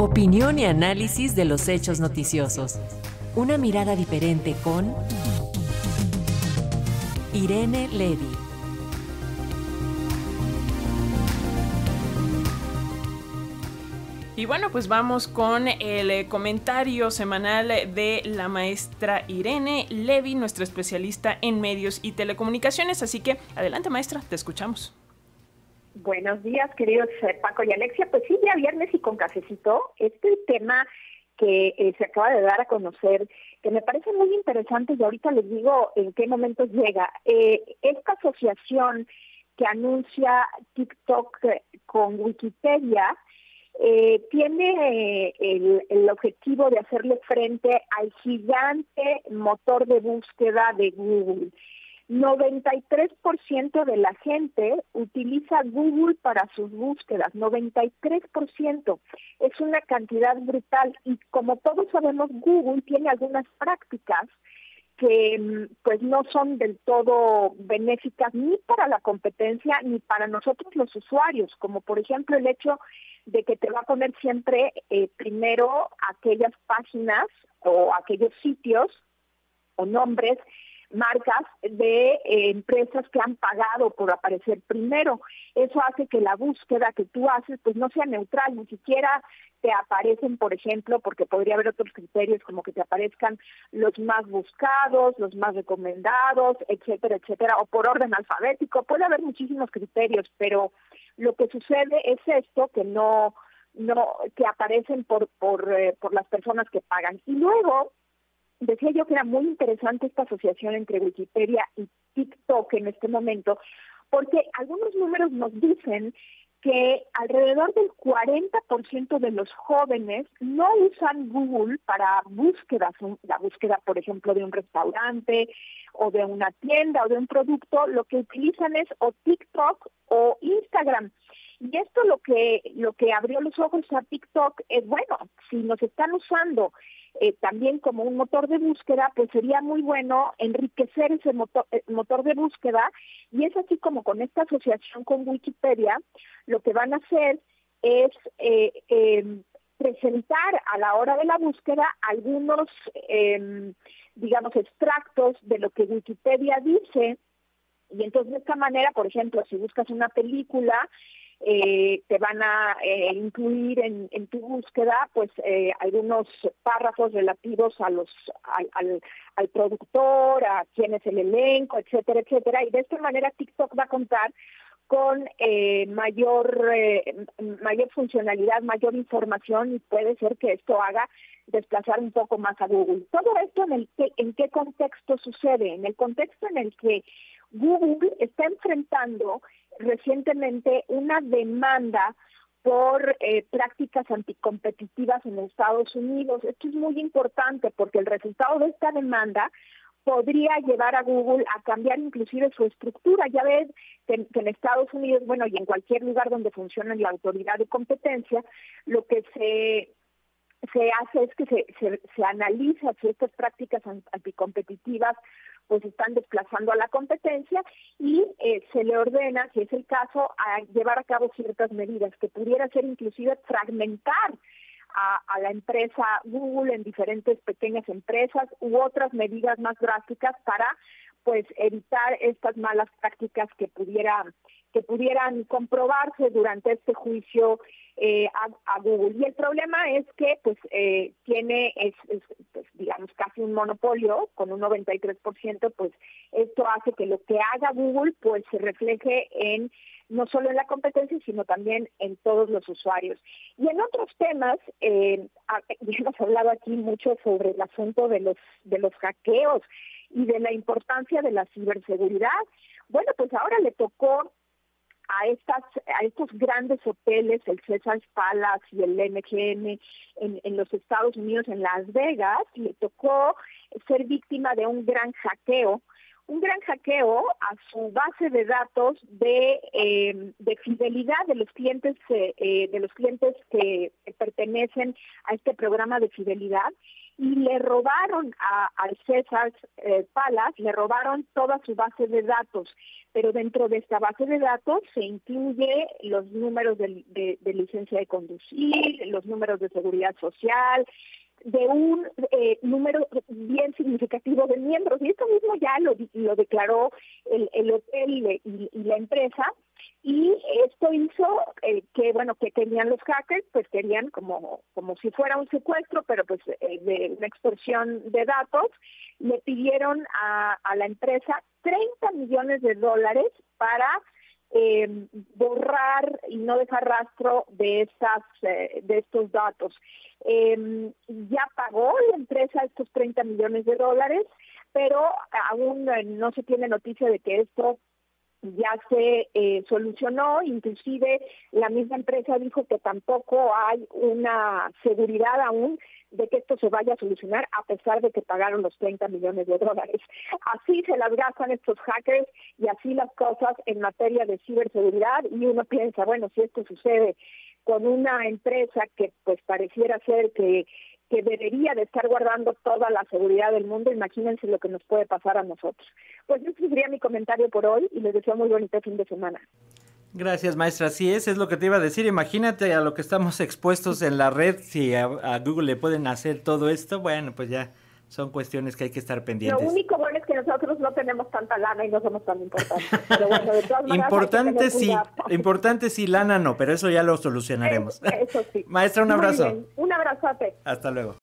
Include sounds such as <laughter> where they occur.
Opinión y análisis de los hechos noticiosos. Una mirada diferente con Irene Levy. Y bueno, pues vamos con el eh, comentario semanal de la maestra Irene Levy, nuestra especialista en medios y telecomunicaciones. Así que adelante maestra, te escuchamos. Buenos días, queridos eh, Paco y Alexia. Pues sí, ya viernes y con cafecito. Este tema que eh, se acaba de dar a conocer, que me parece muy interesante y ahorita les digo en qué momento llega. esta asociación que anuncia TikTok con Wikipedia, eh, tiene eh, el, objetivo de hacerle frente al gigante motor de búsqueda de Google. 93% de la gente utiliza Google para sus búsquedas, 93%. Es una cantidad brutal y como todos sabemos, Google tiene algunas prácticas que mm, pues no son del todo benéficas ni para la competencia ni para nosotros los usuarios, como por ejemplo el hecho de que te va a poner siempre eh, primero aquellas páginas o aquellos sitios o nombres, marcas de eh, empresas que han pagado por aparecer primero. Eso hace que la búsqueda que tú haces pues no sea neutral, ni siquiera te aparecen, por ejemplo, porque podría haber otros criterios como que te aparezcan los más buscados, los más recomendados, etcétera, etcétera, o por orden alfabético. Puede haber muchísimos criterios, pero lo que sucede es esto, que no, no, que aparecen por, por, eh, por las personas que pagan. Y luego, decía yo que era muy interesante esta asociación entre Wikipedia y TikTok en este momento, porque algunos números nos dicen que alrededor del 40% de los jóvenes no usan Google para búsquedas, la búsqueda, por ejemplo, de un restaurante o de una tienda o de un producto, lo que utilizan es o TikTok o Instagram. Y esto lo que lo que abrió los ojos a TikTok es bueno, si nos están usando eh, también como un motor de búsqueda, pues sería muy bueno enriquecer ese motor, eh, motor de búsqueda y es así como con esta asociación con Wikipedia, lo que van a hacer es eh, em, presentar a la hora de la búsqueda algunos, em, digamos, extractos de lo que Wikipedia dice. Y entonces de esta manera, por ejemplo, si buscas una película, eh, te van a eh, incluir en, tu búsqueda pues eh, algunos párrafos relativos a los al, al, productor, a quién es el elenco, etcétera, etcétera. Y de esta manera TikTok va a contar con mayor mayor funcionalidad, mayor información y puede ser que esto haga desplazar un poco más a Google. Todo esto en el que, en qué contexto sucede, en el contexto en el que Google está enfrentando recientemente una demanda por eh, prácticas anticompetitivas en Estados Unidos. Esto es muy importante porque el resultado de esta demanda podría llevar a Google a cambiar inclusive su estructura. Ya ves que, en Estados Unidos, bueno, y en cualquier lugar donde funciona la autoridad de competencia, lo que se se hace es que se, se, se analiza si estas prácticas anticompetitivas pues están desplazando a la competencia y eh, se le ordena, si es el caso, a llevar a cabo ciertas medidas que pudiera ser inclusive fragmentar a, a, la empresa Google en diferentes pequeñas empresas u otras medidas más drásticas para pues evitar estas malas prácticas que pudieran que pudieran comprobarse durante este juicio eh, a, Google. Y el problema es que pues eh, tiene, es, pues, digamos, casi un monopolio con un 93%, pues esto hace que lo que haga Google pues se refleje en no solo en la competencia, sino también en todos los usuarios. Y en otros temas, eh, hemos hablado aquí mucho sobre el asunto de los, de los hackeos y de la importancia de la ciberseguridad. Bueno, pues ahora le tocó a estos grandes hoteles, el César Palace y el MGM en, en los Estados Unidos, en Las Vegas, le tocó ser víctima de un gran hackeo, un gran hackeo a su base de datos de, eh, de fidelidad de los clientes eh, de los clientes que pertenecen a este programa de fidelidad y le robaron a, al César eh, Palas, le robaron toda su base de datos, pero dentro de esta base de datos se incluye los números de, licencia de conducir, los números de seguridad social, de un eh, número bien significativo de miembros. Y esto mismo ya lo, lo declaró el, el hotel y, la empresa. Y esto hizo eh, que, bueno, que tenían los hackers, pues querían como, como si fuera un secuestro, pero pues eh, de una extorsión de datos, le pidieron a, la empresa 30 millones de dólares para eh, borrar y no dejar rastro de estas eh, de estos datos. Eh, ya pagó la empresa estos 30 millones de dólares, pero aún no se tiene noticia de que esto ya se eh, solucionó, inclusive la misma empresa dijo que tampoco hay una seguridad aún de que esto se vaya a solucionar a pesar de que pagaron los 30 millones de dólares. Así se las gastan estos hackers y así las cosas en materia de ciberseguridad y uno piensa, bueno, si esto sucede con una empresa que pues pareciera ser que que debería de estar guardando toda la seguridad del mundo, imagínense lo que nos puede pasar a nosotros. Pues ese sería mi comentario por hoy y les deseo muy bonito fin de semana. Gracias, maestra. Sí, eso es lo que te iba a decir. Imagínate a lo que estamos <laughs> expuestos en la red, si a, a Google le pueden hacer todo esto, bueno, pues ya son cuestiones que hay que estar pendientes. Lo único bueno es que nosotros no tenemos tanta lana y no somos tan importantes. <laughs> Pero bueno, de todas maneras importante sí, importante sí, lana no, pero eso ya lo solucionaremos. Eso, sí. <laughs> Maestra, un abrazo. Un Hasta luego.